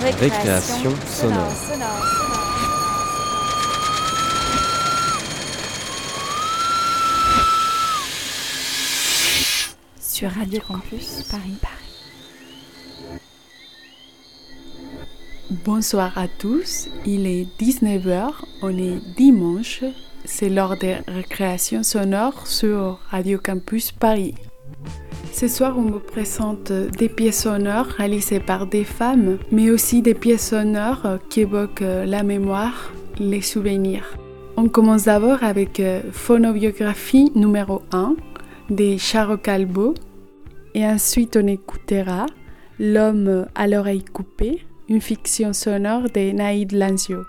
Récréation sonore. Sur Radio Campus Paris. Bonsoir à tous, il est 19h, on est dimanche, c'est l'heure des récréations sonores sur Radio Campus Paris. Ce soir, on me présente des pièces sonores réalisées par des femmes, mais aussi des pièces sonores qui évoquent la mémoire, les souvenirs. On commence d'abord avec Phonobiographie numéro 1 de Charo Calbo, et ensuite on écoutera L'homme à l'oreille coupée, une fiction sonore de Naïd Lanzio.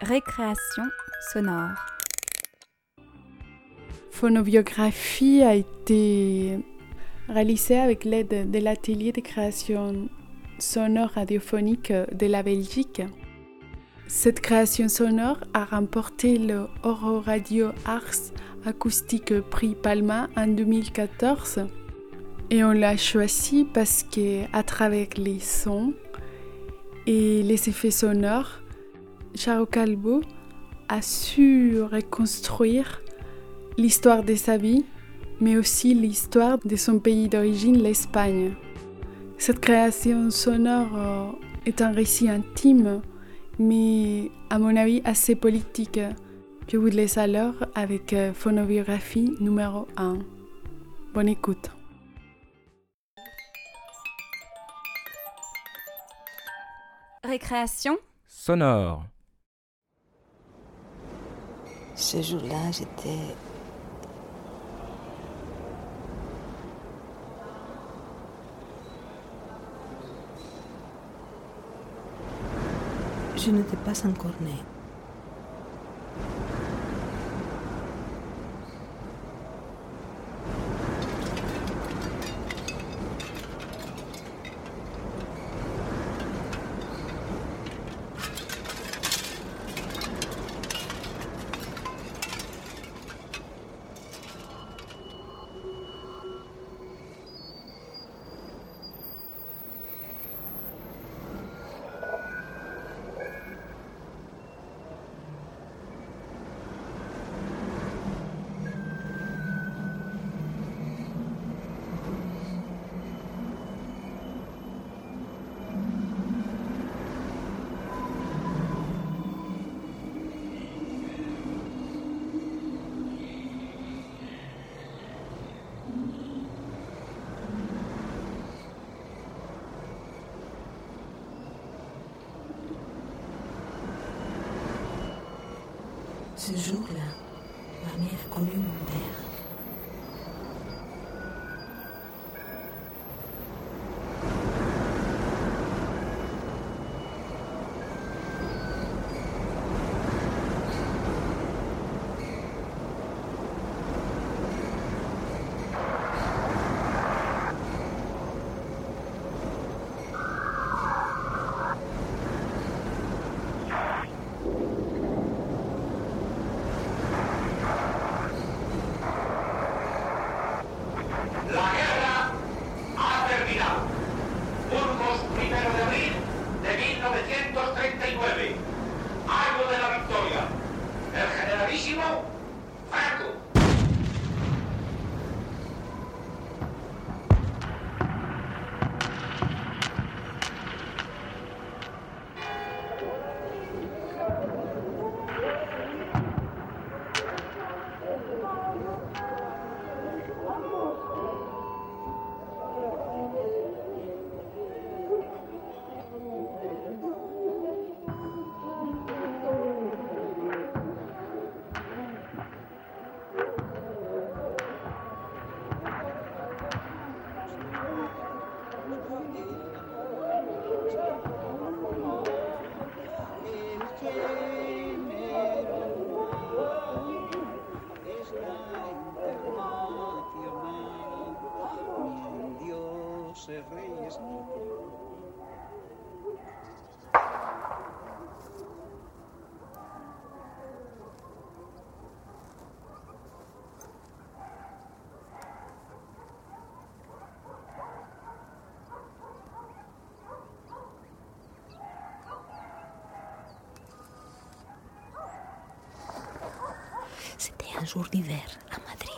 Récréation sonore. Phonobiographie a été réalisée avec l'aide de l'atelier de création sonore radiophonique de la Belgique. Cette création sonore a remporté le Oro Radio Arts Acoustique Prix Palma en 2014 et on l'a choisi parce que à travers les sons et les effets sonores, Charo Calbo a su reconstruire l'histoire de sa vie, mais aussi l'histoire de son pays d'origine, l'Espagne. Cette création sonore est un récit intime, mais à mon avis assez politique. Je vous laisse alors avec Phonobiographie numéro 1. Bonne écoute. Récréation sonore. Ce jour-là, j'étais je n'étais pas encore née. Un jour d'hiver à Madrid.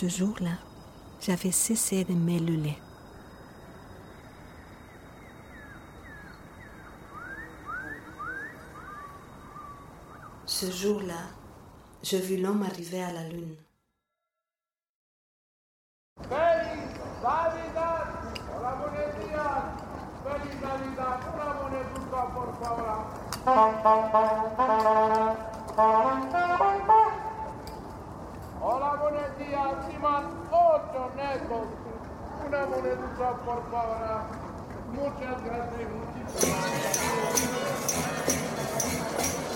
Ce jour-là, j'avais cessé de m'éluler. Ce jour-là, je vis l'homme arriver à la lune. Días. Siman ocho negros. Una moneduca, por favor. Muchas gracias. Muchísimas Ya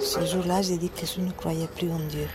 Ce jour-là, j'ai dit que je ne croyais plus en Dieu.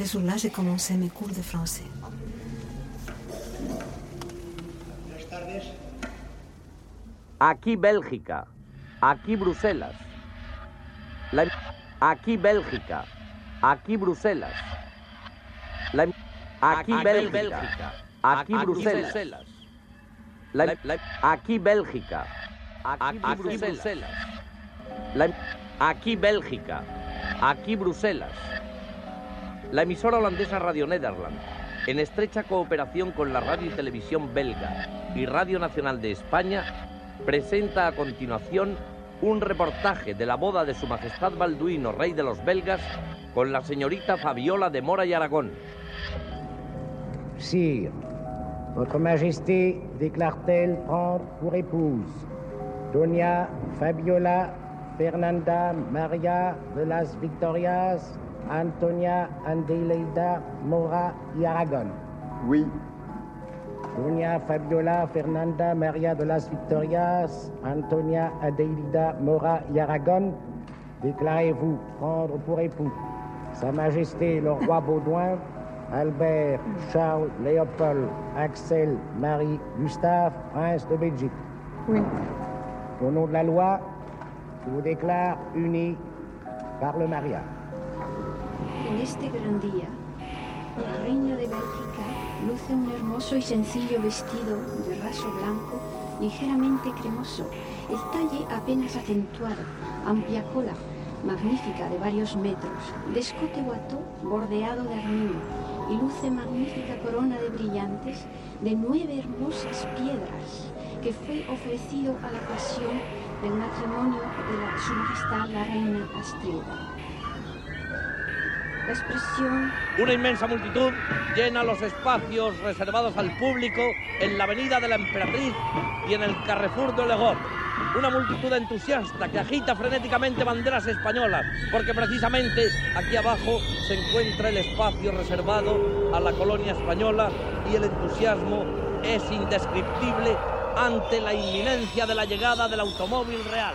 Ce jour-là, j'ai commencé mes cours de français. Aquí Bélgica. Aquí Bruselas. La- aquí Bélgica. Aquí Bruselas. La- aquí Bélgica. Aquí Bruselas. La- aquí Bélgica. Aquí Bruselas. La- aquí Bélgica. Aquí Bruselas. La emisora holandesa Radio Nederland, en estrecha cooperación con la radio y televisión belga y Radio Nacional de España, presenta a continuación un reportaje de la boda de Su Majestad Balduino, rey de los belgas, con la señorita Fabiola de Mora y Aragón. Sire, Votre Majesté déclare-t-elle prendre pour épouse Doña Fabiola Fernanda Maria de las Victorias Antonia Andeleida Mora y Aragon Oui, Doña Fabiola Fernanda Maria de las Victorias Antonia Adelida Mora y Aragon, déclarez-vous prendre pour époux Sa Majesté le roi Baudouin, Albert, Charles, Léopold, Axel, Marie, Gustave, prince de Belgique. Oui. Au nom de la loi, je vous déclare unis par le mariage. En este gran día, la reina de Bélgica luce un hermoso y sencillo vestido de raso blanco, ligeramente cremoso, el talle apenas acentuado, amplia cola, magnífica de varios metros, de escote guató bordeado de armiño y luce magnífica corona de brillantes de nueve hermosas piedras que fue ofrecido a la ocasión del matrimonio de la, su majestad la reina Astrid. Expresión Una inmensa multitud llena los espacios reservados al público en la Avenida de la Emperatriz y en el Carrefour de Legón. Una multitud entusiasta que agita frenéticamente banderas españolas, porque precisamente aquí abajo se encuentra el espacio reservado a la colonia española y el entusiasmo es indescriptible ante la inminencia de la llegada del automóvil real.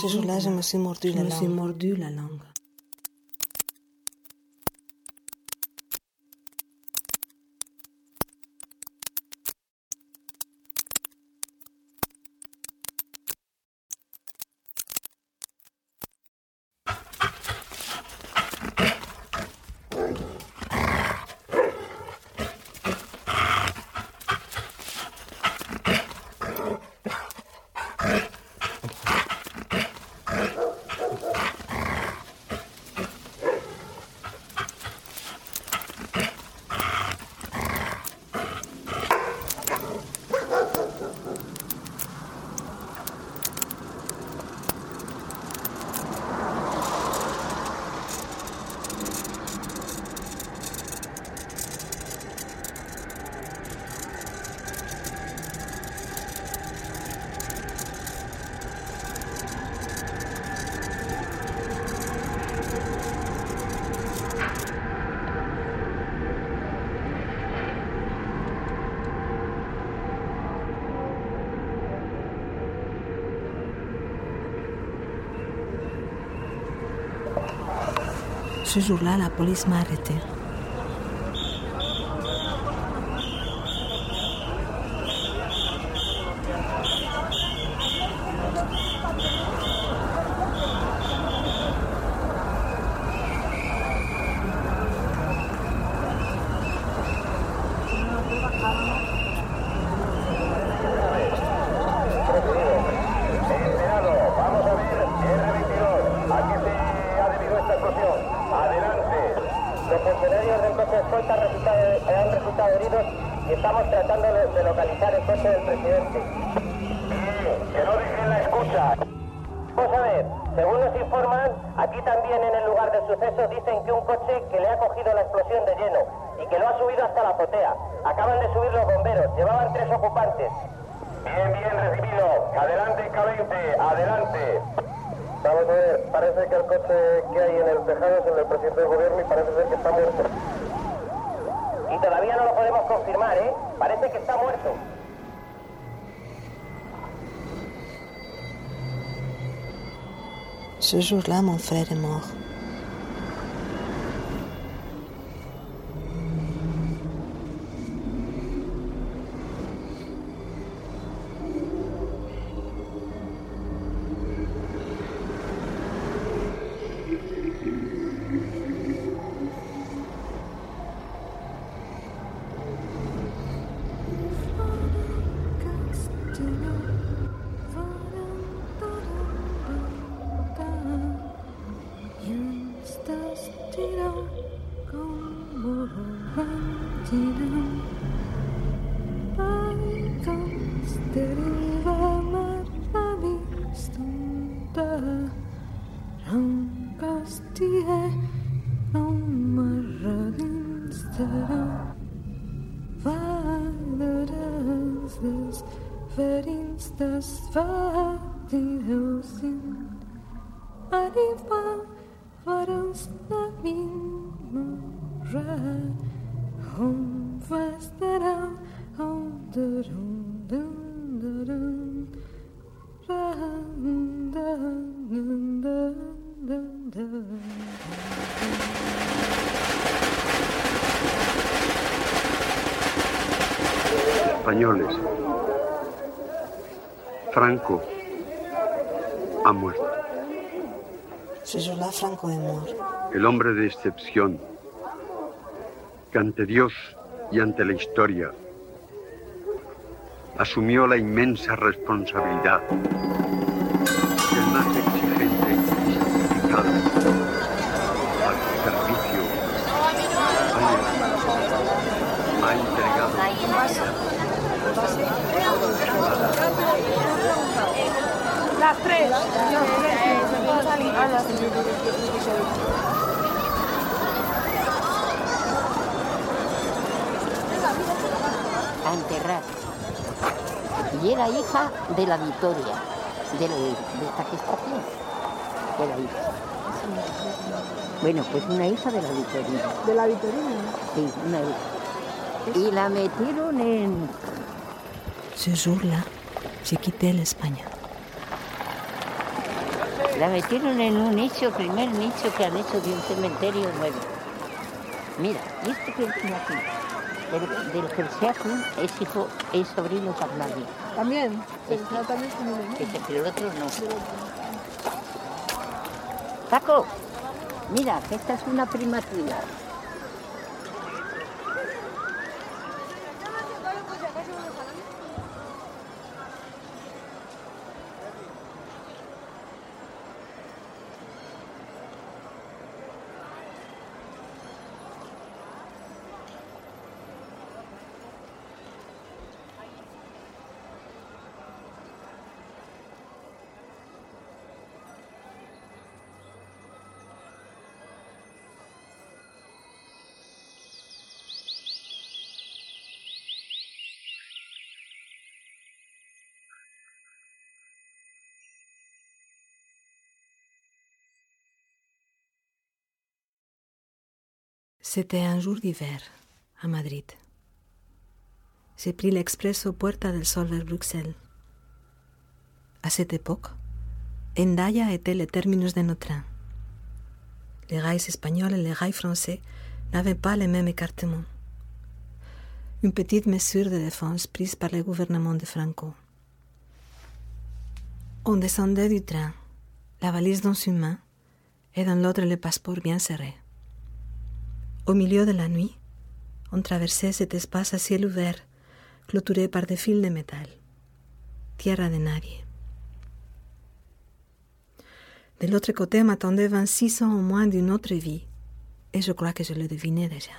Ce jour-là, je me suis mordu la langue. mordu la langue. Ce jour-là, la police m'a arrêté. ¿Eh? Parece que está muerto. Ce jour-là, mon frère est mort. Franco est mort. El hombre de excepción, que ante Dios y ante la historia asumió la inmensa responsabilidad del más exigente y sacrificado al servicio ha, ha entregado Las tres. A enterrar. Y era hija de la Victoria, de, la- de esta que está aquí. Era hija. Bueno, pues una hija de la Victorina. ¿De la Vitorina? Sí, una hija. Y la metieron en... Ce jour-là, j'ai quitté l'Espagne. La metieron en un nicho, primer nicho que han hecho de un cementerio nuevo. Mira, y este que tiene aquí, del, del que se hace, es hijo, es sobrino carnal. También. Este. Pero también es. Este, pero el otro no. Paco, mira, que esta es una prima tuya. C'était un jour d'hiver à Madrid. J'ai pris l'expresso Puerta del Sol vers Bruxelles. À cette époque, Endaya était le terminus de nos trains. Les rails espagnols et les rails français n'avaient pas le même écartement. Une petite mesure de défense prise par le gouvernement de Franco. On descendait du train, la valise dans une main et dans l'autre le passeport bien serré. Au milieu de la nuit, on traversait cet espace à ciel ouvert, clôturé par des fils de métal. Tierra de nadie. De l'autre côté m'attendaient 26 ans au moins d'une autre vie, et je crois que je le devinais déjà.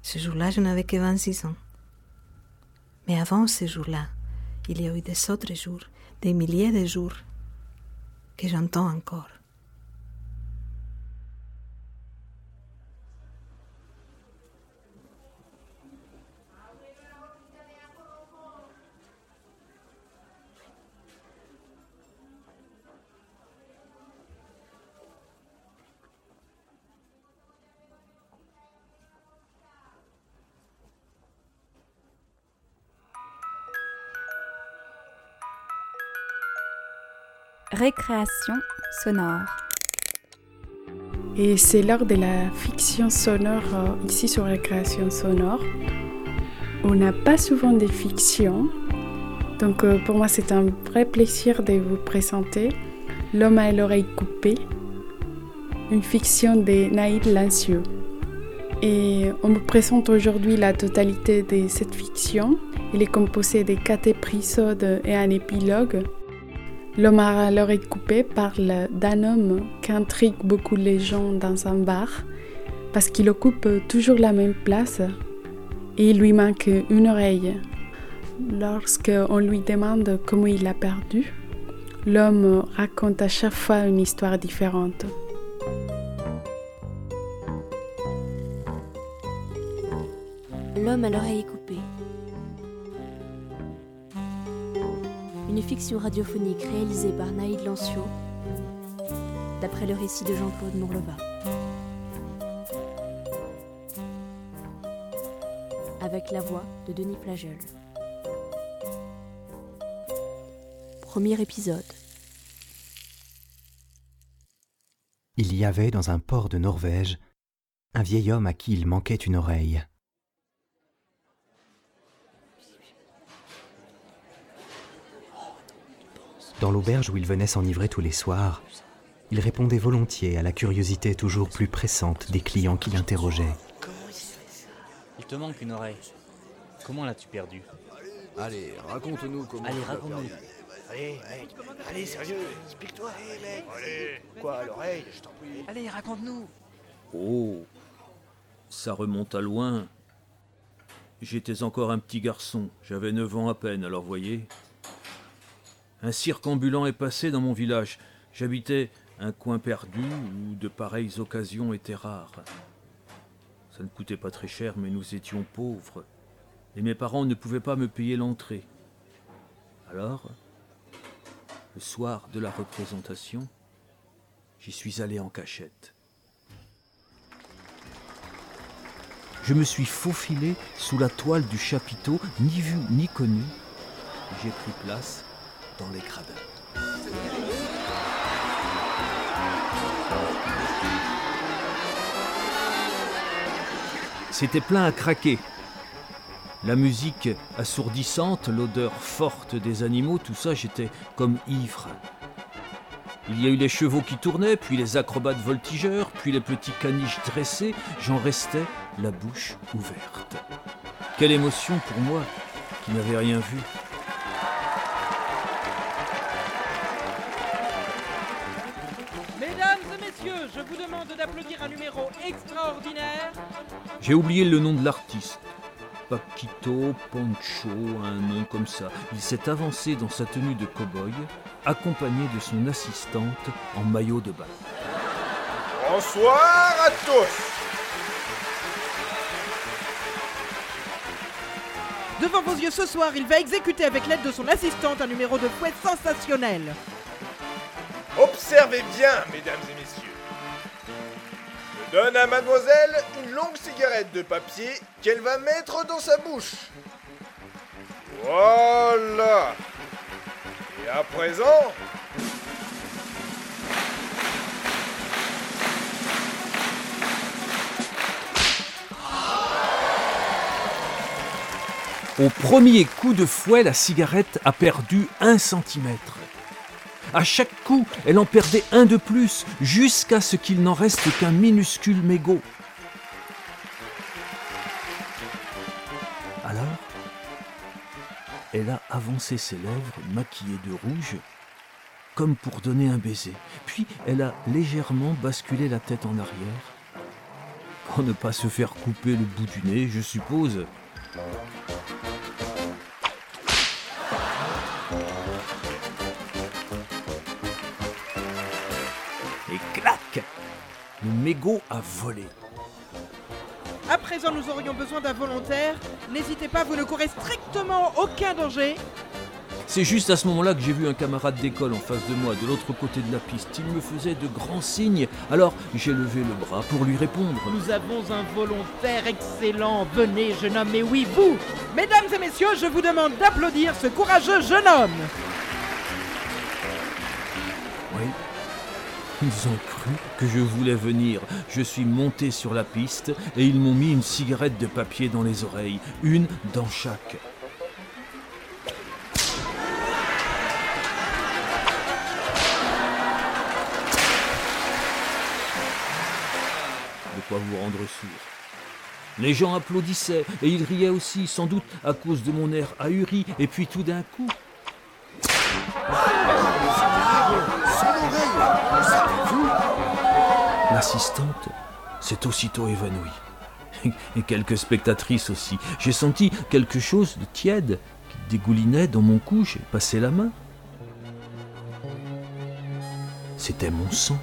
Ce jour-là, je n'avais que 26 ans. Mais avant ce jour-là, il y a eu des autres jours, des milliers de jours, que j'entends encore. Récréation sonore. Et c'est l'heure de la fiction sonore euh, ici sur la création sonore. On n'a pas souvent de fiction, donc euh, pour moi c'est un vrai plaisir de vous présenter L'homme à l'oreille coupée, une fiction de Naïd Lancieux. Et on me présente aujourd'hui la totalité de cette fiction. Elle est composée de quatre épisodes et un épilogue. L'homme à l'oreille coupée parle d'un homme qui intrigue beaucoup les gens dans un bar parce qu'il occupe toujours la même place et il lui manque une oreille. Lorsqu'on lui demande comment il l'a perdu, l'homme raconte à chaque fois une histoire différente. L'homme à l'oreille une fiction radiophonique réalisée par Naïd Lancio, d'après le récit de Jean-Claude Mourleva. Avec la voix de Denis Plageul. Premier épisode. Il y avait dans un port de Norvège un vieil homme à qui il manquait une oreille. Dans l'auberge où il venait s'enivrer tous les soirs, il répondait volontiers à la curiosité toujours plus pressante des clients qui l'interrogeaient. Il te manque une oreille. Comment l'as-tu perdue? Allez, raconte-nous comment. Allez, tu l'as raconte-nous. perdu. Allez, mec, allez, sérieux, explique-toi, allez, mec. Allez. Quoi, l'oreille, je t'en prie. Allez, raconte-nous. Oh, ça remonte à loin. J'étais encore un petit garçon, j'avais 9 ans à peine, alors voyez. Un cirque ambulant est passé dans mon village. J'habitais un coin perdu où de pareilles occasions étaient rares. Ça ne coûtait pas très cher, mais nous étions pauvres. Et mes parents ne pouvaient pas me payer l'entrée. Alors, le soir de la représentation, j'y suis allé en cachette. Je me suis faufilé sous la toile du chapiteau, ni vu ni connu. J'ai pris place dans les gradins. C'était plein à craquer. La musique assourdissante, l'odeur forte des animaux, tout ça, j'étais comme ivre. Il y a eu les chevaux qui tournaient, puis les acrobates voltigeurs, puis les petits caniches dressés. J'en restais la bouche ouverte. Quelle émotion pour moi qui n'avais rien vu. J'ai oublié le nom de l'artiste. Paquito Poncho, un nom comme ça. Il s'est avancé dans sa tenue de cow-boy, accompagné de son assistante en maillot de bain. Bonsoir à tous. Devant vos yeux ce soir, il va exécuter avec l'aide de son assistante un numéro de fouet sensationnel. Observez bien, mesdames et messieurs. Je donne à mademoiselle longue cigarette de papier qu'elle va mettre dans sa bouche. Voilà. Et à présent, Au premier coup de fouet, la cigarette a perdu un centimètre. À chaque coup, elle en perdait un de plus, jusqu'à ce qu'il n'en reste qu'un minuscule mégot. Elle a avancé ses lèvres maquillées de rouge, comme pour donner un baiser. Puis elle a légèrement basculé la tête en arrière, pour ne pas se faire couper le bout du nez, je suppose. Et clac Le mégot a volé. Présent, nous aurions besoin d'un volontaire. N'hésitez pas, vous ne courez strictement aucun danger. C'est juste à ce moment-là que j'ai vu un camarade d'école en face de moi, de l'autre côté de la piste. Il me faisait de grands signes, alors j'ai levé le bras pour lui répondre. Nous avons un volontaire excellent. Venez, jeune homme, mais oui, vous Mesdames et messieurs, je vous demande d'applaudir ce courageux jeune homme Ils ont cru que je voulais venir. Je suis monté sur la piste et ils m'ont mis une cigarette de papier dans les oreilles, une dans chaque. De quoi vous rendre sourd. Les gens applaudissaient et ils riaient aussi, sans doute à cause de mon air ahuri, et puis tout d'un coup. S'est aussitôt évanouie. Et quelques spectatrices aussi. J'ai senti quelque chose de tiède qui dégoulinait dans mon cou. J'ai passé la main. C'était mon sang.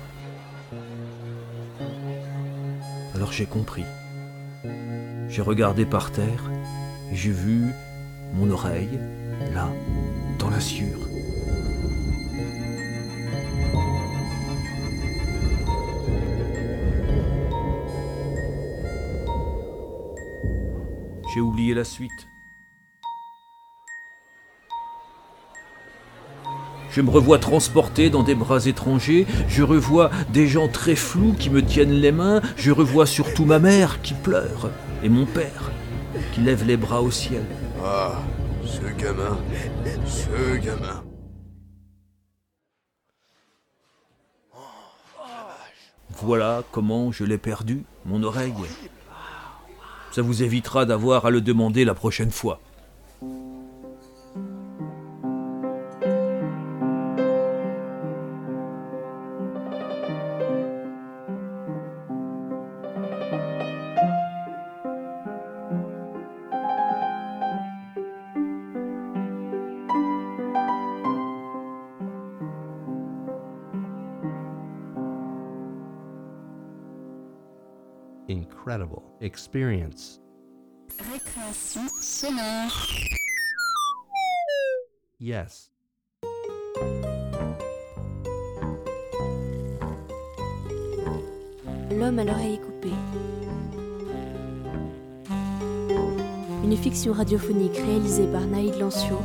Alors j'ai compris. J'ai regardé par terre et j'ai vu mon oreille, là, dans la sciure. J'ai oublié la suite. Je me revois transporté dans des bras étrangers, je revois des gens très flous qui me tiennent les mains, je revois surtout ma mère qui pleure et mon père qui lève les bras au ciel. Ah, ce gamin, ce gamin. Voilà comment je l'ai perdu, mon oreille. Ça vous évitera d'avoir à le demander la prochaine fois. Experience. Récréation sonore. Yes. L'homme à l'oreille coupée. Une fiction radiophonique réalisée par Naïd Lancio,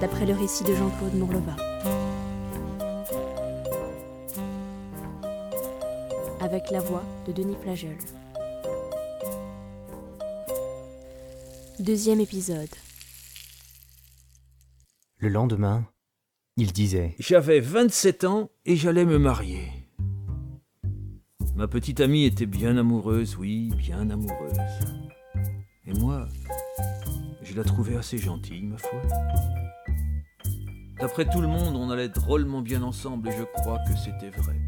d'après le récit de Jean-Claude Mourleva. Avec la voix de Denis Plageul. Deuxième épisode. Le lendemain, il disait J'avais 27 ans et j'allais me marier. Ma petite amie était bien amoureuse, oui, bien amoureuse. Et moi, je la trouvais assez gentille, ma foi. D'après tout le monde, on allait drôlement bien ensemble et je crois que c'était vrai.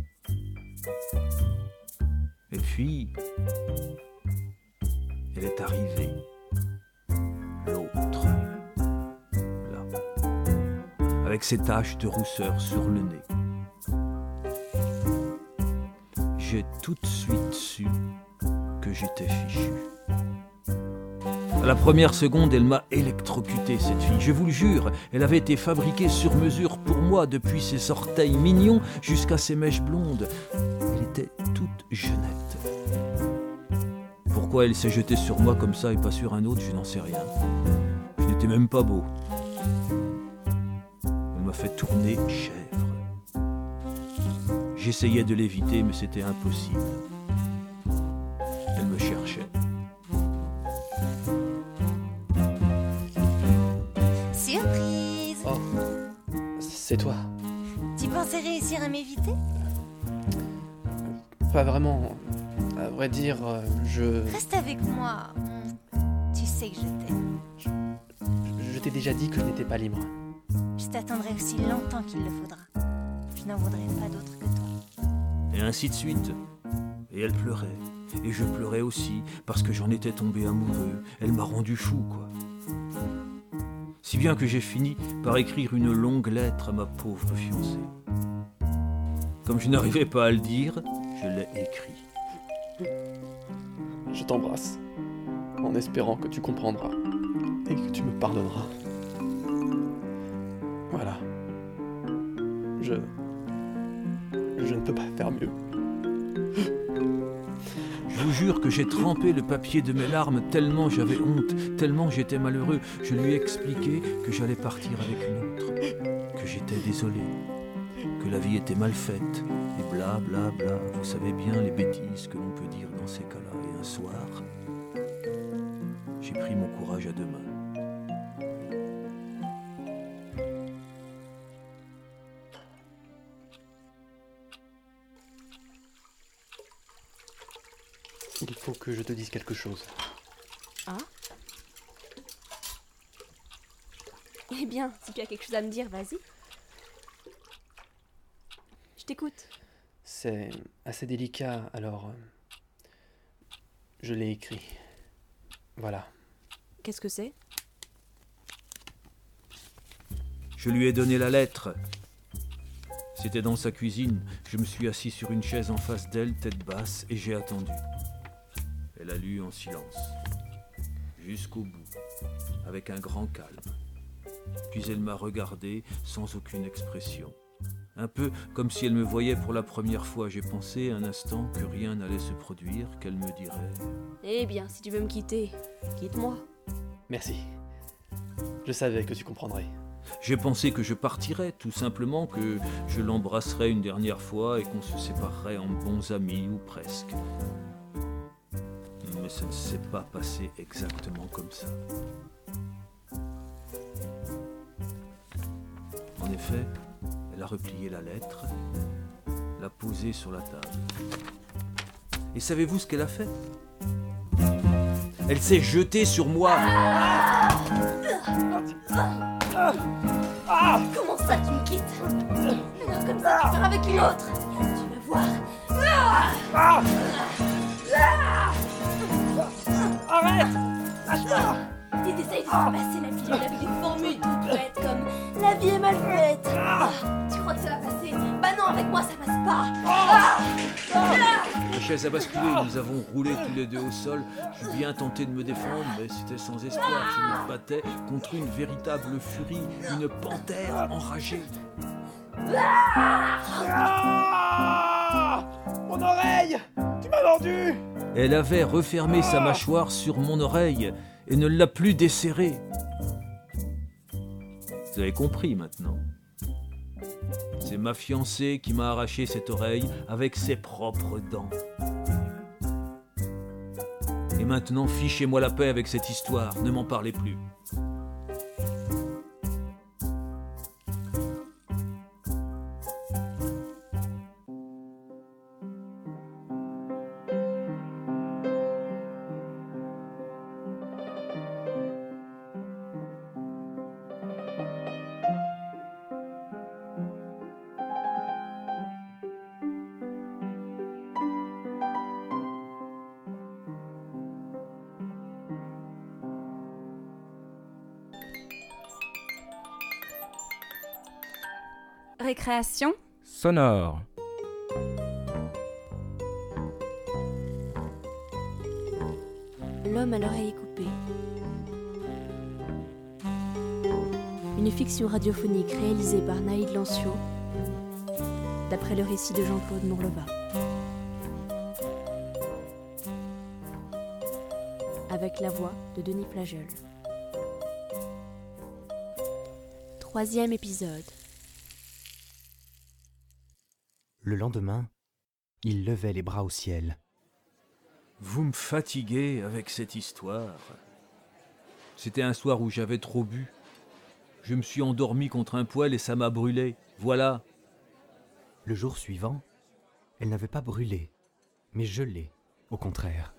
Et puis, elle est arrivée. Avec ses taches de rousseur sur le nez. J'ai tout de suite su que j'étais fichu. À la première seconde, elle m'a électrocuté, cette fille. Je vous le jure, elle avait été fabriquée sur mesure pour moi, depuis ses orteils mignons jusqu'à ses mèches blondes. Elle était toute jeunette. Pourquoi elle s'est jetée sur moi comme ça et pas sur un autre, je n'en sais rien. Je n'étais même pas beau. Fait tourner chèvre. J'essayais de l'éviter, mais c'était impossible. Elle me cherchait. Surprise Oh, c'est toi. Tu pensais réussir à m'éviter? Pas vraiment. À vrai dire, euh, je. Reste avec moi. Tu sais que je t'aime. Je t'ai déjà dit que je n'étais pas libre. T'attendrai aussi longtemps qu'il le faudra. Je n'en voudrais pas d'autre que toi. Et ainsi de suite. Et elle pleurait. Et je pleurais aussi, parce que j'en étais tombé amoureux. Elle m'a rendu fou, quoi. Si bien que j'ai fini par écrire une longue lettre à ma pauvre fiancée. Comme je n'arrivais pas à le dire, je l'ai écrit. Je t'embrasse, en espérant que tu comprendras et que tu me pardonneras. Je. Ne peux pas faire mieux. Je vous jure que j'ai trempé le papier de mes larmes tellement j'avais honte, tellement j'étais malheureux. Je lui ai expliqué que j'allais partir avec une autre, que j'étais désolé, que la vie était mal faite, et bla bla bla. Vous savez bien les bêtises que l'on peut dire dans ces cas-là. Et un soir, j'ai pris mon courage à deux mains. Que je te dise quelque chose. Ah Eh bien, si tu as quelque chose à me dire, vas-y. Je t'écoute. C'est assez délicat, alors. euh, Je l'ai écrit. Voilà. Qu'est-ce que c'est? Je lui ai donné la lettre. C'était dans sa cuisine. Je me suis assis sur une chaise en face d'elle, tête basse, et j'ai attendu. Elle a lu en silence, jusqu'au bout, avec un grand calme. Puis elle m'a regardé sans aucune expression. Un peu comme si elle me voyait pour la première fois. J'ai pensé un instant que rien n'allait se produire, qu'elle me dirait Eh bien, si tu veux me quitter, quitte-moi. Merci. Je savais que tu comprendrais. J'ai pensé que je partirais, tout simplement, que je l'embrasserais une dernière fois et qu'on se séparerait en bons amis ou presque. Mais ça ne s'est pas passé exactement comme ça. En effet, elle a replié la lettre, l'a posée sur la table. Et savez-vous ce qu'elle a fait? Elle s'est jetée sur moi. Comment ça, tu me quittes? Comme ça, tu pars avec une autre Tu vas voir. Arrête. Lâche-moi t'essayes de ramasser la pilule avec des formules toutes bêtes comme La vie est mal faite Ah, Tu crois que ça va passer? Bah non, avec moi ça passe pas. Ah. Ah. La chaise a basculé, nous avons roulé tous les deux au sol. J'ai bien tenté de me défendre, mais c'était sans espoir. Je me battais contre une véritable furie, une panthère enragée. Ah. Mon oreille Elle avait refermé sa mâchoire sur mon oreille et ne l'a plus desserrée. Vous avez compris maintenant. C'est ma fiancée qui m'a arraché cette oreille avec ses propres dents. Et maintenant, fichez-moi la paix avec cette histoire, ne m'en parlez plus. Récréation Sonore. L'homme à l'oreille coupée. Une fiction radiophonique réalisée par Naïd Lancio, d'après le récit de Jean-Claude Mourleva. Avec la voix de Denis Plageul. Troisième épisode. Le lendemain, il levait les bras au ciel. Vous me fatiguez avec cette histoire. C'était un soir où j'avais trop bu. Je me suis endormi contre un poêle et ça m'a brûlé. Voilà. Le jour suivant, elle n'avait pas brûlé, mais gelé, au contraire.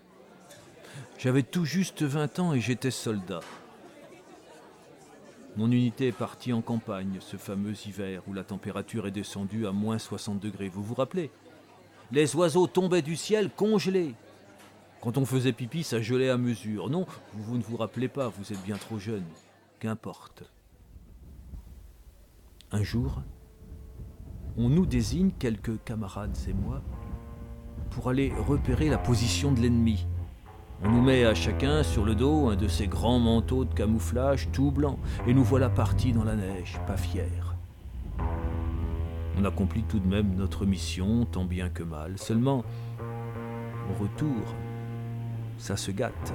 J'avais tout juste 20 ans et j'étais soldat. Mon unité est partie en campagne ce fameux hiver où la température est descendue à moins 60 degrés. Vous vous rappelez? Les oiseaux tombaient du ciel congelés. Quand on faisait pipi, ça gelait à mesure. Non, vous, vous ne vous rappelez pas, vous êtes bien trop jeune. Qu'importe. Un jour, on nous désigne, quelques camarades et moi, pour aller repérer la position de l'ennemi. On nous met à chacun sur le dos un de ces grands manteaux de camouflage tout blanc, et nous voilà partis dans la neige, pas fiers. On accomplit tout de même notre mission, tant bien que mal. Seulement, au retour, ça se gâte.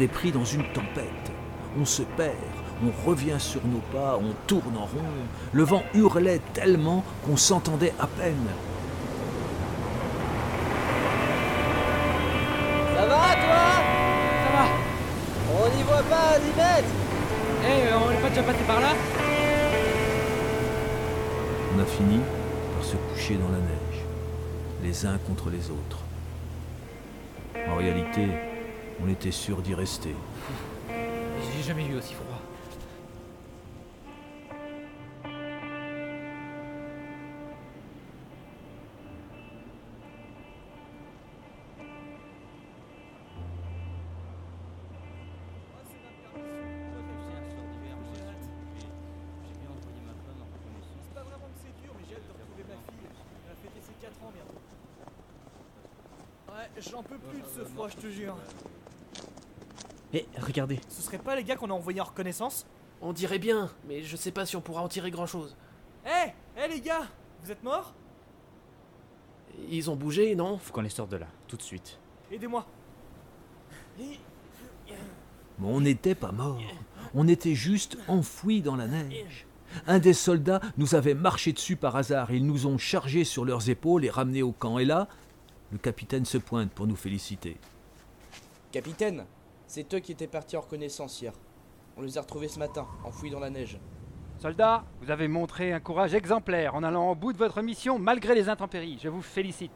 Est pris dans une tempête. On se perd, on revient sur nos pas, on tourne en rond. Le vent hurlait tellement qu'on s'entendait à peine. Ça va, toi? Ça va On n'y voit pas à 10 mètres Eh, on n'est pas déjà passé par là? On a fini par se coucher dans la neige, les uns contre les autres. En réalité, on était sûr d'y rester. J'ai jamais eu aussi froid. Regardez. Ce serait pas les gars qu'on a envoyés en reconnaissance On dirait bien, mais je sais pas si on pourra en tirer grand chose. Eh Eh les gars Vous êtes morts? Ils ont bougé, non? Faut qu'on les sorte de là, tout de suite. Aidez-moi. Mais on n'était pas morts. On était juste enfouis dans la neige. Un des soldats nous avait marché dessus par hasard. Ils nous ont chargés sur leurs épaules et ramenés au camp. Et là, le capitaine se pointe pour nous féliciter. Capitaine, c'est eux qui étaient partis en reconnaissance hier. On les a retrouvés ce matin, enfouis dans la neige. Soldats, vous avez montré un courage exemplaire en allant au bout de votre mission malgré les intempéries. Je vous félicite.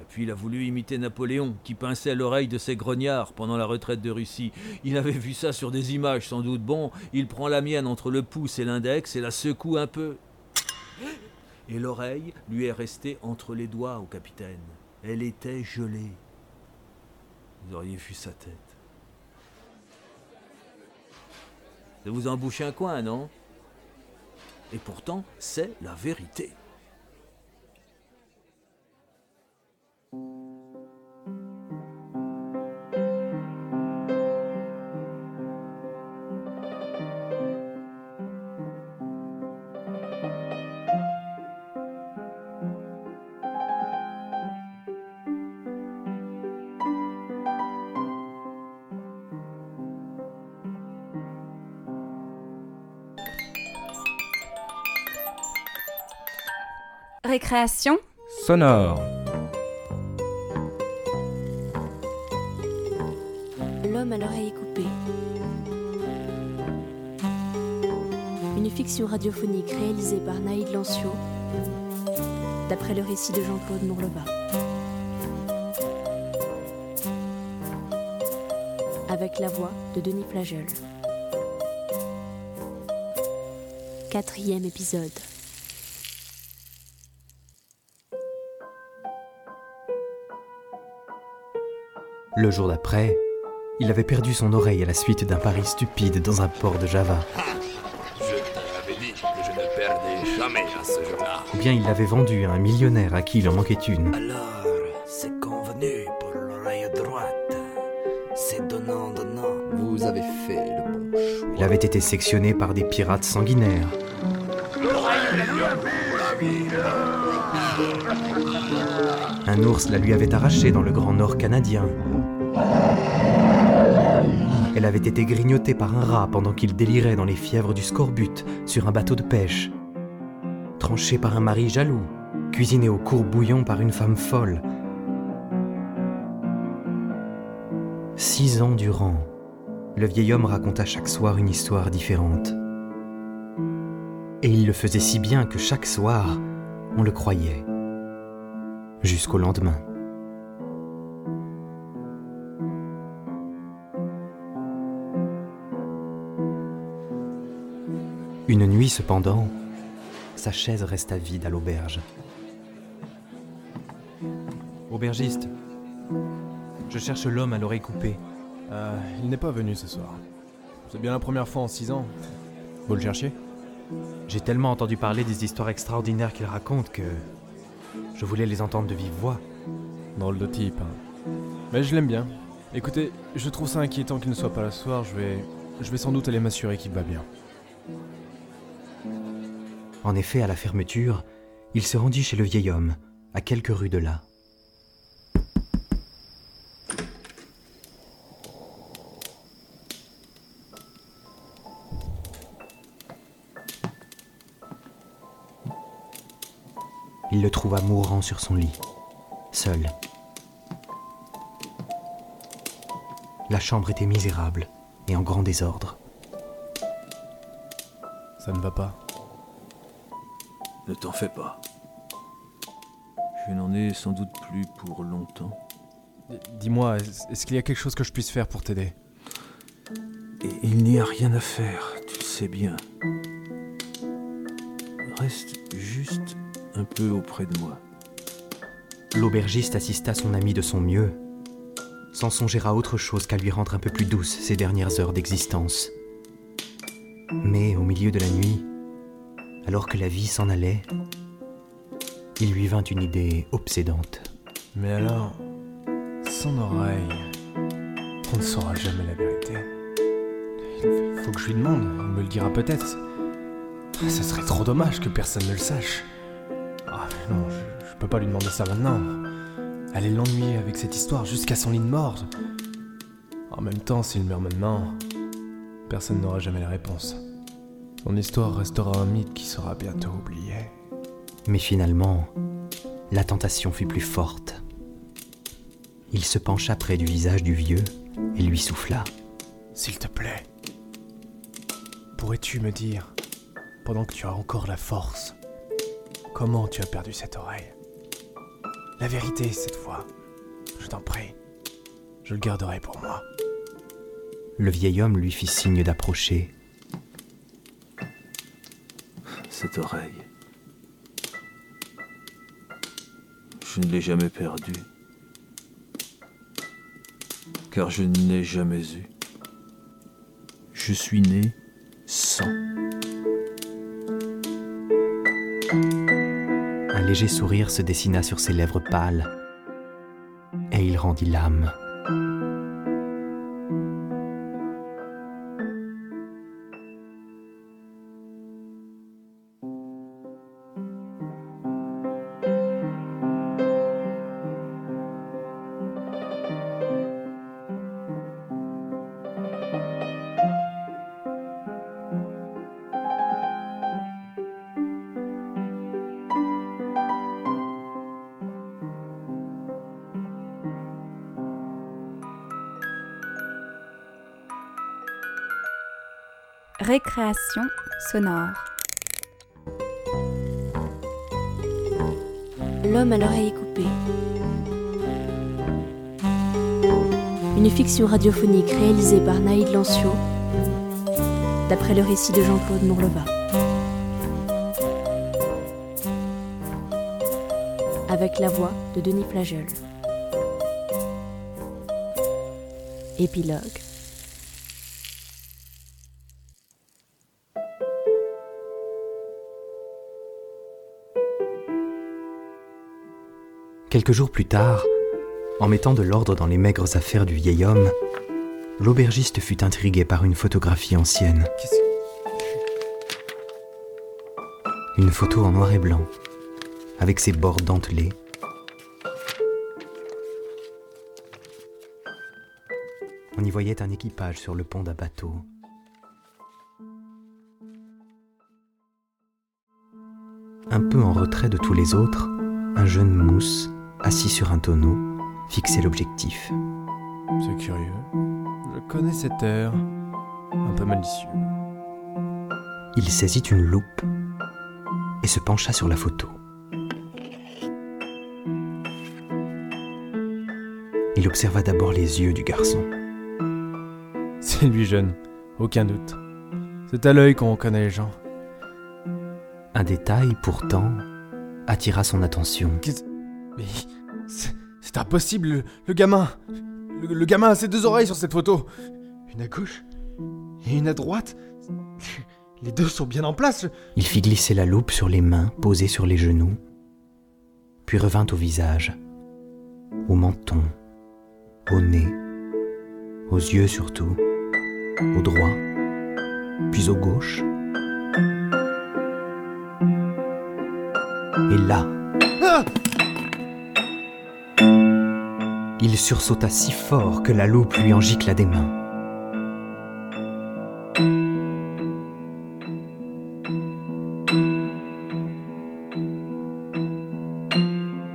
Et puis il a voulu imiter Napoléon, qui pinçait l'oreille de ses grognards pendant la retraite de Russie. Il avait vu ça sur des images sans doute. Bon, il prend la mienne entre le pouce et l'index et la secoue un peu. Et l'oreille lui est restée entre les doigts au capitaine. Elle était gelée. Vous auriez vu sa tête. Ça vous embouche un coin, non? Et pourtant, c'est la vérité. Récréation Sonore. L'homme à l'oreille coupée. Une fiction radiophonique réalisée par Naïd Lancio, d'après le récit de Jean-Claude Mourleva. Avec la voix de Denis Plageul. Quatrième épisode. Le jour d'après, il avait perdu son oreille à la suite d'un pari stupide dans un port de Java. Je t'avais dit que je ne perdais jamais à ce jeu-là. Ou bien il l'avait vendu à un millionnaire à qui il en manquait une. Alors, c'est convenu pour l'oreille droite. C'est donnant, donnant. Vous avez fait le bon choix. Il avait été sectionné par des pirates sanguinaires. Un ours la lui avait arrachée dans le Grand Nord canadien. Elle avait été grignotée par un rat pendant qu'il délirait dans les fièvres du scorbut sur un bateau de pêche. Tranchée par un mari jaloux, cuisinée au court bouillon par une femme folle. Six ans durant, le vieil homme raconta chaque soir une histoire différente. Et il le faisait si bien que chaque soir, on le croyait. Jusqu'au lendemain. Une nuit cependant, sa chaise resta vide à l'auberge. Aubergiste, je cherche l'homme à l'oreille coupée. Euh, il n'est pas venu ce soir. C'est bien la première fois en six ans. Vous le cherchiez? J'ai tellement entendu parler des histoires extraordinaires qu'il raconte que je voulais les entendre de vive voix. Drôle de type. hein. Mais je l'aime bien. Écoutez, je trouve ça inquiétant qu'il ne soit pas là ce soir. Je vais, je vais sans doute aller m'assurer qu'il va bien. En effet, à la fermeture, il se rendit chez le vieil homme, à quelques rues de là. Il le trouva mourant sur son lit, seul. La chambre était misérable et en grand désordre. Ça ne va pas. Ne t'en fais pas. Je n'en ai sans doute plus pour longtemps. Dis-moi, est- est-ce qu'il y a quelque chose que je puisse faire pour t'aider? Il n'y a rien à faire, tu le sais bien. Reste un peu auprès de moi. L'aubergiste assista son ami de son mieux, sans songer à autre chose qu'à lui rendre un peu plus douces ses dernières heures d'existence. Mais au milieu de la nuit, alors que la vie s'en allait, il lui vint une idée obsédante. Mais alors, son oreille. On ne saura jamais la vérité. Il faut que je lui demande, il me le dira peut-être. Ce serait trop dommage que personne ne le sache. Non, je, je peux pas lui demander ça maintenant. Allez l'ennuyer avec cette histoire jusqu'à son lit de mort. En même temps, s'il meurt maintenant, personne n'aura jamais la réponse. Son histoire restera un mythe qui sera bientôt oublié. Mais finalement, la tentation fut plus forte. Il se pencha près du visage du vieux et lui souffla. S'il te plaît, pourrais-tu me dire, pendant que tu as encore la force, comment tu as perdu cette oreille? La vérité cette fois, je t'en prie, je le garderai pour moi. Le vieil homme lui fit signe d'approcher. Cette oreille. Je ne l'ai jamais perdue. Car je ne l'ai jamais eu. Je suis né léger sourire se dessina sur ses lèvres pâles, et il rendit l'âme. Récréation sonore. L'homme à l'oreille coupée. Une fiction radiophonique réalisée par Naïd Lancio, d'après le récit de Jean-Claude Mourleva. Avec la voix de Denis Flageol. Épilogue. Quelques jours plus tard, en mettant de l'ordre dans les maigres affaires du vieil homme, l'aubergiste fut intrigué par une photographie ancienne. Une photo en noir et blanc, avec ses bords dentelés. On y voyait un équipage sur le pont d'un bateau. Un peu en retrait de tous les autres, un jeune mousse, assis sur un tonneau, fixait l'objectif. C'est curieux. Je connais cet air. Un peu malicieux. Il saisit une loupe et se pencha sur la photo. Il observa d'abord les yeux du garçon. C'est lui jeune, aucun doute. C'est à l'œil qu'on reconnaît les gens. Un détail, pourtant, attira son attention. Mais c'est impossible, le, le gamin. Le, le gamin a ses deux oreilles sur cette photo. Une à gauche et une à droite. Les deux sont bien en place. Il fit glisser la loupe sur les mains posées sur les genoux, puis revint au visage, au menton, au nez, aux yeux surtout, au droit, puis au gauche. Et là, Ah il sursauta si fort que la loupe lui en gicla des mains.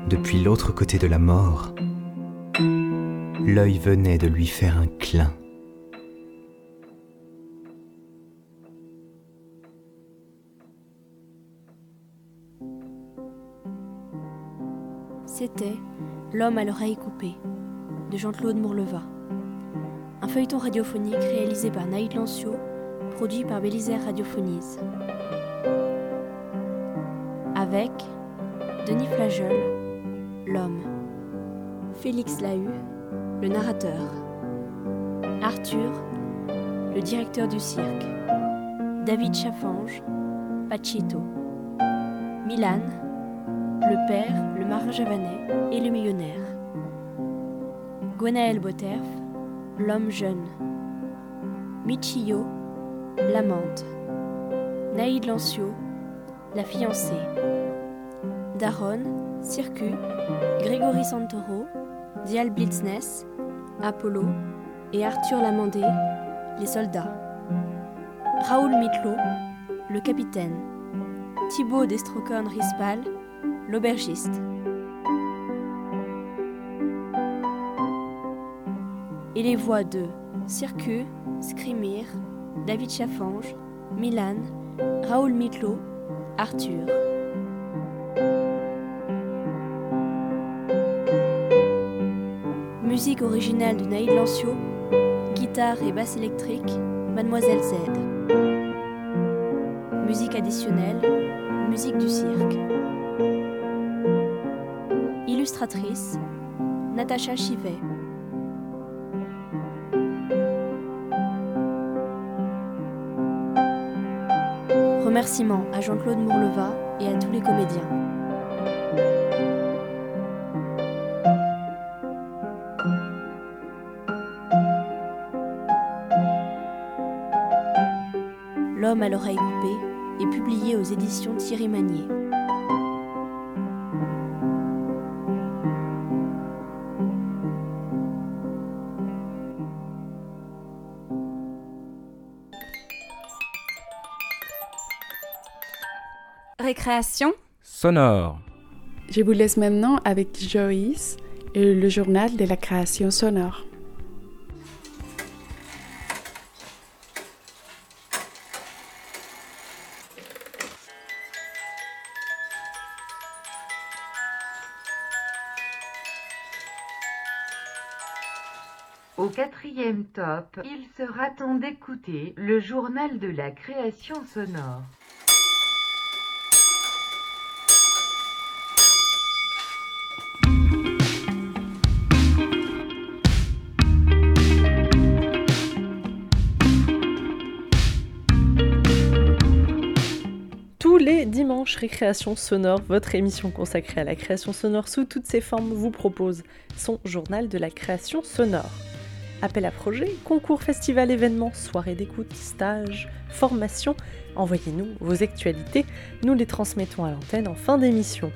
Depuis l'autre côté de la mort, l'œil venait de lui faire un clin. C'était L'homme à l'oreille coupée de Jean-Claude Mourleva. Un feuilleton radiophonique réalisé par Naïd Lancio, produit par Bélisaire Radiophonies. Avec Denis Flageol, l'homme. Félix Lahue, le narrateur. Arthur, le directeur du cirque. David Chaffange, Pachito. Milan, le père, le marin javanais et le millionnaire. Gwenaël Boterf, L'homme jeune. Michio, L'amante. Naïd Lancio, La fiancée. Daron, Circu, Grégory Santoro, Dial Blitzness, Apollo et Arthur Lamandé, les soldats. Raoul Mitlo, le capitaine. Thibaut Destrocon Rispal, l'aubergiste. Et les voix de Circu, Scrimir, David Chaffange, Milan, Raoul Mitlo, Arthur. Musique originale de Naïd Lancio, guitare et basse électrique, Mademoiselle Z. Musique additionnelle, musique du cirque. Illustratrice, Natacha Chivet. Remerciements à Jean-Claude Mourleva et à tous les comédiens. L'homme à l'oreille coupée est publié aux éditions Thierry Magnier. Récréation sonore. Je vous laisse maintenant avec Joyce et le journal de la création sonore. Au quatrième top, il sera temps d'écouter le journal de la création sonore. Dimanches, Récréation Sonore, votre émission consacrée à la création sonore sous toutes ses formes, vous propose son journal de la création sonore. Appel à projet, concours, festival, événements, soirée d'écoute, stage, formation, envoyez-nous vos actualités, nous les transmettons à l'antenne en fin d'émission.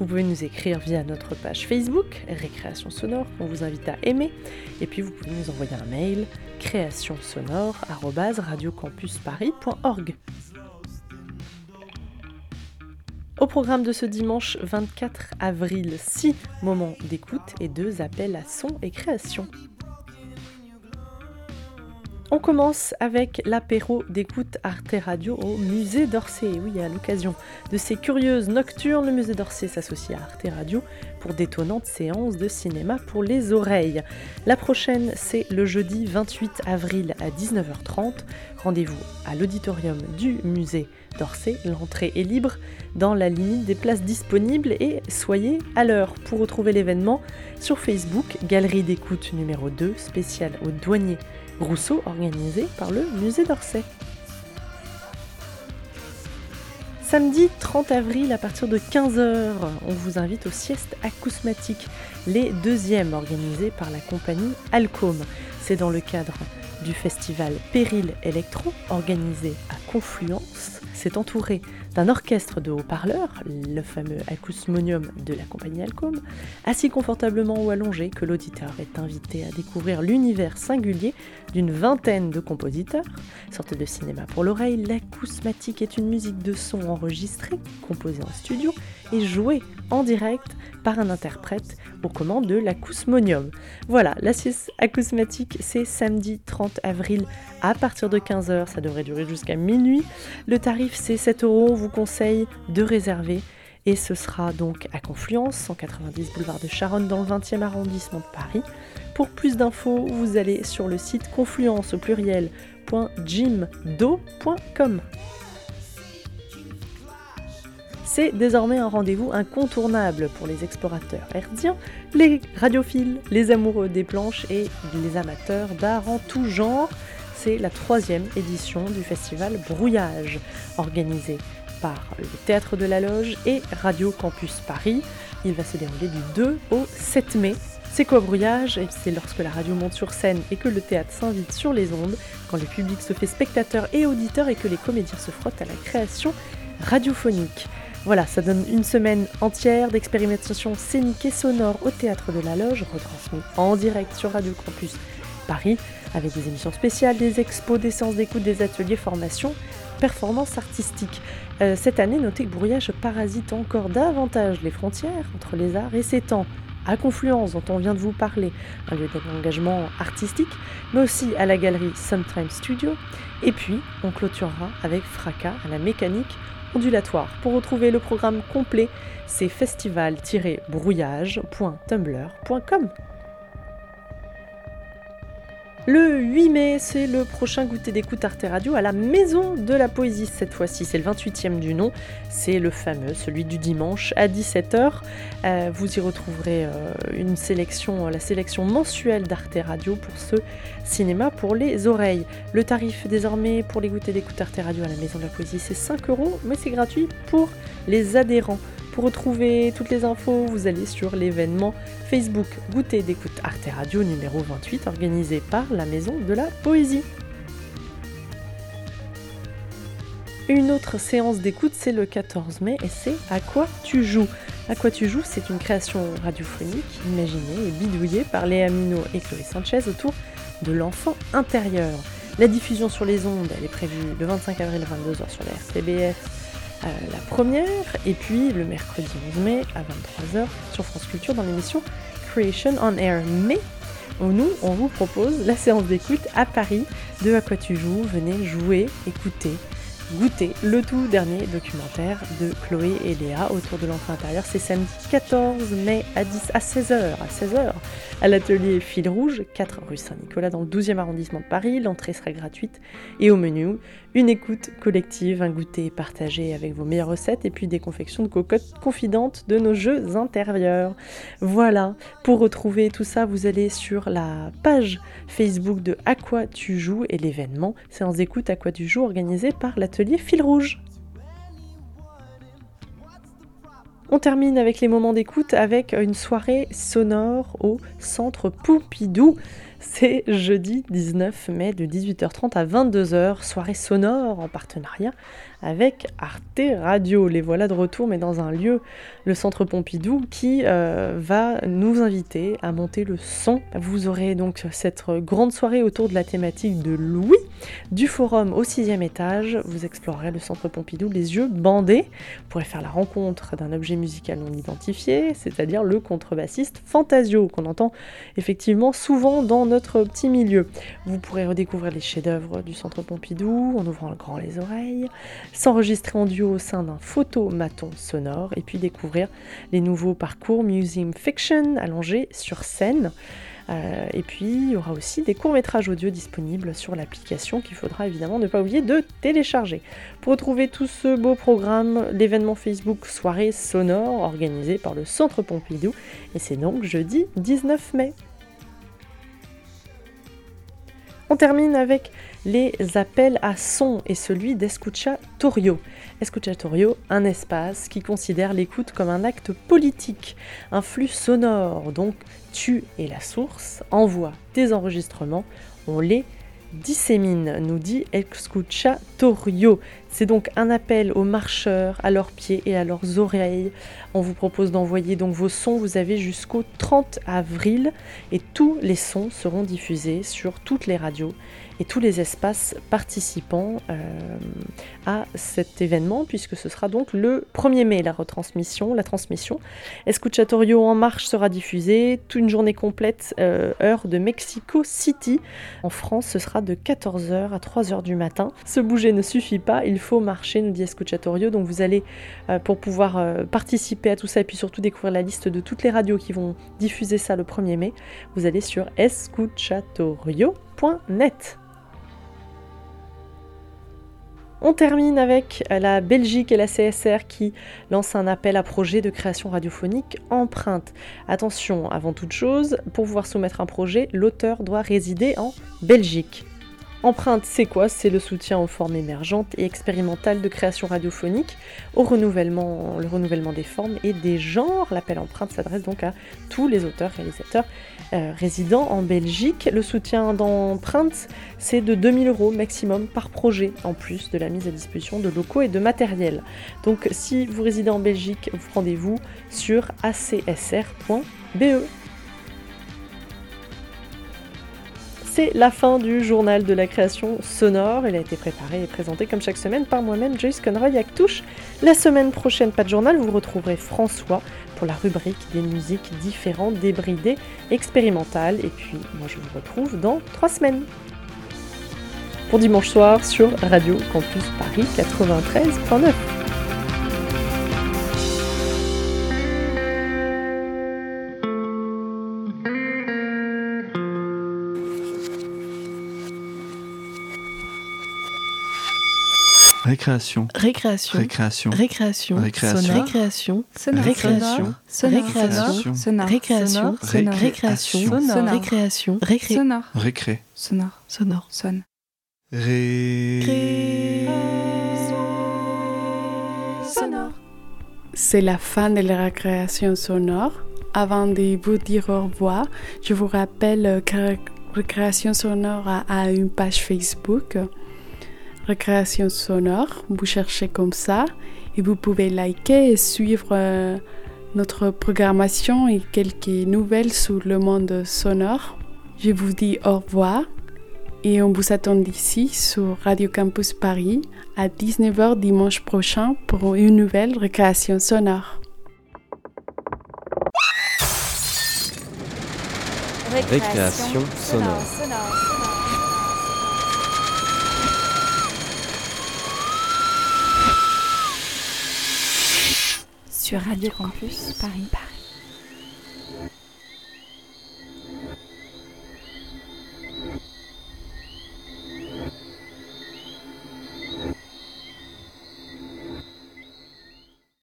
Vous pouvez nous écrire via notre page Facebook, Récréation Sonore, qu'on vous invite à aimer, et puis vous pouvez nous envoyer un mail, créationsonore.radiocampusparis.org. Au programme de ce dimanche 24 avril, 6 moments d'écoute et 2 appels à son et création. On commence avec l'apéro d'écoute Arte Radio au musée d'Orsay. Oui, à l'occasion de ces curieuses nocturnes, le musée d'Orsay s'associe à Arte Radio pour d'étonnantes séances de cinéma pour les oreilles. La prochaine, c'est le jeudi 28 avril à 19h30. Rendez-vous à l'auditorium du musée d'Orsay. L'entrée est libre dans la limite des places disponibles et soyez à l'heure pour retrouver l'événement sur Facebook, Galerie d'écoute numéro 2, spéciale au douanier Rousseau organisé par le musée d'Orsay. Samedi 30 avril à partir de 15h, on vous invite aux siestes acousmatiques, les deuxièmes organisées par la compagnie Alcom. C'est dans le cadre du festival Péril Electro organisé à Confluence. C'est entouré d'un orchestre de haut-parleurs, le fameux acousmonium de la compagnie Alcom, assis confortablement ou allongé, que l'auditeur est invité à découvrir l'univers singulier d'une vingtaine de compositeurs. Sorte de cinéma pour l'oreille, l'acousmatique est une musique de son enregistrée, composée en studio et jouée en direct par un interprète aux commandes de l'acousmonium. Voilà, la sieste acousmatique, c'est samedi 30 avril à partir de 15h, ça devrait durer jusqu'à minuit. Le tarif, c'est 7 euros, on vous conseille de réserver. Et ce sera donc à Confluence, 190 boulevard de Charonne dans le 20e arrondissement de Paris. Pour plus d'infos, vous allez sur le site confluence au pluriel.jimdo.com. C'est désormais un rendez-vous incontournable pour les explorateurs herdiens, les radiophiles, les amoureux des planches et les amateurs d'art en tout genre. C'est la troisième édition du festival Brouillage, organisé par le Théâtre de la Loge et Radio Campus Paris. Il va se dérouler du 2 au 7 mai C'est quoi brouillage? C'est lorsque la radio monte sur scène et que le théâtre s'invite sur les ondes, quand le public se fait spectateur et auditeur et que les comédiens se frottent à la création radiophonique. Voilà, ça donne une semaine entière d'expérimentation scénique et sonore au théâtre de la Loge, retransmis en direct sur Radio Campus Paris, avec des émissions spéciales, des expos, des séances d'écoute, des ateliers formation, performances artistiques. Euh, cette année, notez que Brouillage parasite encore davantage les frontières entre les arts et s'étend à Confluence, dont on vient de vous parler, un lieu d'engagement artistique, mais aussi à la galerie Sometime Studio. Et puis, on clôturera avec fracas à la mécanique ondulatoire. Pour retrouver le programme complet, c'est festival-brouillage.tumblr.com. Le 8 mai, c'est le prochain goûter d'écoute Arte Radio à la Maison de la Poésie cette fois-ci. C'est le 28e du nom. C'est le fameux, celui du dimanche à 17h. Euh, vous y retrouverez euh, une sélection, la sélection mensuelle d'Arte Radio pour ce cinéma pour les oreilles. Le tarif désormais pour les goûter d'écoute Arte Radio à la Maison de la Poésie, c'est 5 euros, mais c'est gratuit pour les adhérents. Pour retrouver toutes les infos, vous allez sur l'événement Facebook Goûter d'écoute Arte Radio numéro 28 organisé par la Maison de la Poésie. Une autre séance d'écoute, c'est le 14 mai et c'est À quoi tu joues? À quoi tu joues, c'est une création radiophonique imaginée et bidouillée par Léa Minot et Chloé Sanchez autour de l'enfant intérieur. La diffusion sur les ondes, est prévue le 25 avril 22h sur la RTBF euh, la première, et puis le mercredi 11 mai à 23h sur France Culture dans l'émission Creation on Air. Mais nous, on vous propose la séance d'écoute à Paris de À quoi tu joues. Venez jouer, écouter, goûter le tout dernier documentaire de Chloé et Léa autour de l'enfant intérieur. C'est samedi 14 mai à 10 à 16h, à 16h à l'atelier Fil Rouge, 4 rue Saint-Nicolas dans le 12e arrondissement de Paris. L'entrée sera gratuite et au menu, une écoute collective, un goûter partagé avec vos meilleures recettes et puis des confections de cocottes confidentes de nos jeux intérieurs. Voilà, pour retrouver tout ça, vous allez sur la page Facebook de À quoi tu joues et l'événement séance d'écoute À quoi tu joues organisé par l'atelier Fil Rouge. On termine avec les moments d'écoute avec une soirée sonore au centre Pompidou. C'est jeudi 19 mai de 18h30 à 22h, soirée sonore en partenariat avec Arte Radio. Les voilà de retour, mais dans un lieu, le Centre Pompidou, qui euh, va nous inviter à monter le son. Vous aurez donc cette grande soirée autour de la thématique de Louis, du forum au sixième étage. Vous explorerez le Centre Pompidou les yeux bandés. Vous pourrez faire la rencontre d'un objet musical non identifié, c'est-à-dire le contrebassiste Fantasio, qu'on entend effectivement souvent dans notre petit milieu. Vous pourrez redécouvrir les chefs-d'œuvre du Centre Pompidou en ouvrant grand les oreilles, s'enregistrer en duo au sein d'un photomaton sonore et puis découvrir les nouveaux parcours Museum Fiction allongés sur scène. Euh, et puis il y aura aussi des courts-métrages audio disponibles sur l'application qu'il faudra évidemment ne pas oublier de télécharger. Pour retrouver tout ce beau programme, l'événement Facebook Soirée Sonore organisé par le Centre Pompidou, et c'est donc jeudi 19 mai. On termine avec les appels à son et celui d'Escuchatorio. Escuchatorio, un espace qui considère l'écoute comme un acte politique, un flux sonore. Donc, tu es la source, envoie tes enregistrements, on les dissémine, nous dit Escuchatorio. C'est donc un appel aux marcheurs, à leurs pieds et à leurs oreilles. On vous propose d'envoyer donc vos sons, vous avez jusqu'au 30 avril et tous les sons seront diffusés sur toutes les radios et tous les espaces participants euh, à cet événement, puisque ce sera donc le 1er mai la retransmission, la transmission. Escuchatorio en marche sera diffusé, toute une journée complète, euh, heure de Mexico City. En France, ce sera de 14h à 3h du matin. Se bouger ne suffit pas, faut marcher, nous dit Escuchatorio. Donc vous allez, euh, pour pouvoir participer à tout ça et puis surtout découvrir la liste de toutes les radios qui vont diffuser ça le 1er mai, vous allez sur escuchatorio.net. On termine avec la Belgique et la CSR qui lancent un appel à projet de création radiophonique empreinte. Attention, avant toute chose, pour pouvoir soumettre un projet, l'auteur doit résider en Belgique. Empreinte, c'est quoi? C'est le soutien aux formes émergentes et expérimentales de création radiophonique, au renouvellement, le renouvellement des formes et des genres. L'appel Empreinte s'adresse donc à tous les auteurs, réalisateurs euh, résidant en Belgique. Le soutien d'Empreinte, c'est de 2000 euros maximum par projet, en plus de la mise à disposition de locaux et de matériel. Donc si vous résidez en Belgique, rendez-vous sur acsr.be. C'est la fin du journal de la création sonore. Il a été préparé et présenté comme chaque semaine par moi-même, Joyce Conroy Actouche. La semaine prochaine, pas de journal, vous retrouverez François pour la rubrique des musiques différentes, débridées, expérimentales. Et puis, moi, je vous retrouve dans trois semaines. Pour dimanche soir sur Radio Campus Paris 93.9. Récréation. Récréation. Récréation. Récréation. Récréation. Récréation. Sonore. Récréation. Sonore. Récréation. Sonore. Récréation. Sonore. Récréation. Sonore. Récréation. Récré. Sonore. Récré. Sonore. Sonore. Sonne. Ré. Sonore. C'est la fin de la récréation sonore. Avant de vous dire au revoir, je vous rappelle que Récréation sonore a, a une page Facebook. Récréation sonore, vous cherchez comme ça et vous pouvez liker et suivre euh, notre programmation et quelques nouvelles sur le monde sonore. Je vous dis au revoir et on vous attend ici sur Radio Campus Paris à 19h dimanche prochain pour une nouvelle récréation sonore. Récréation sonore. Sur Radio Campus Paris. Paris.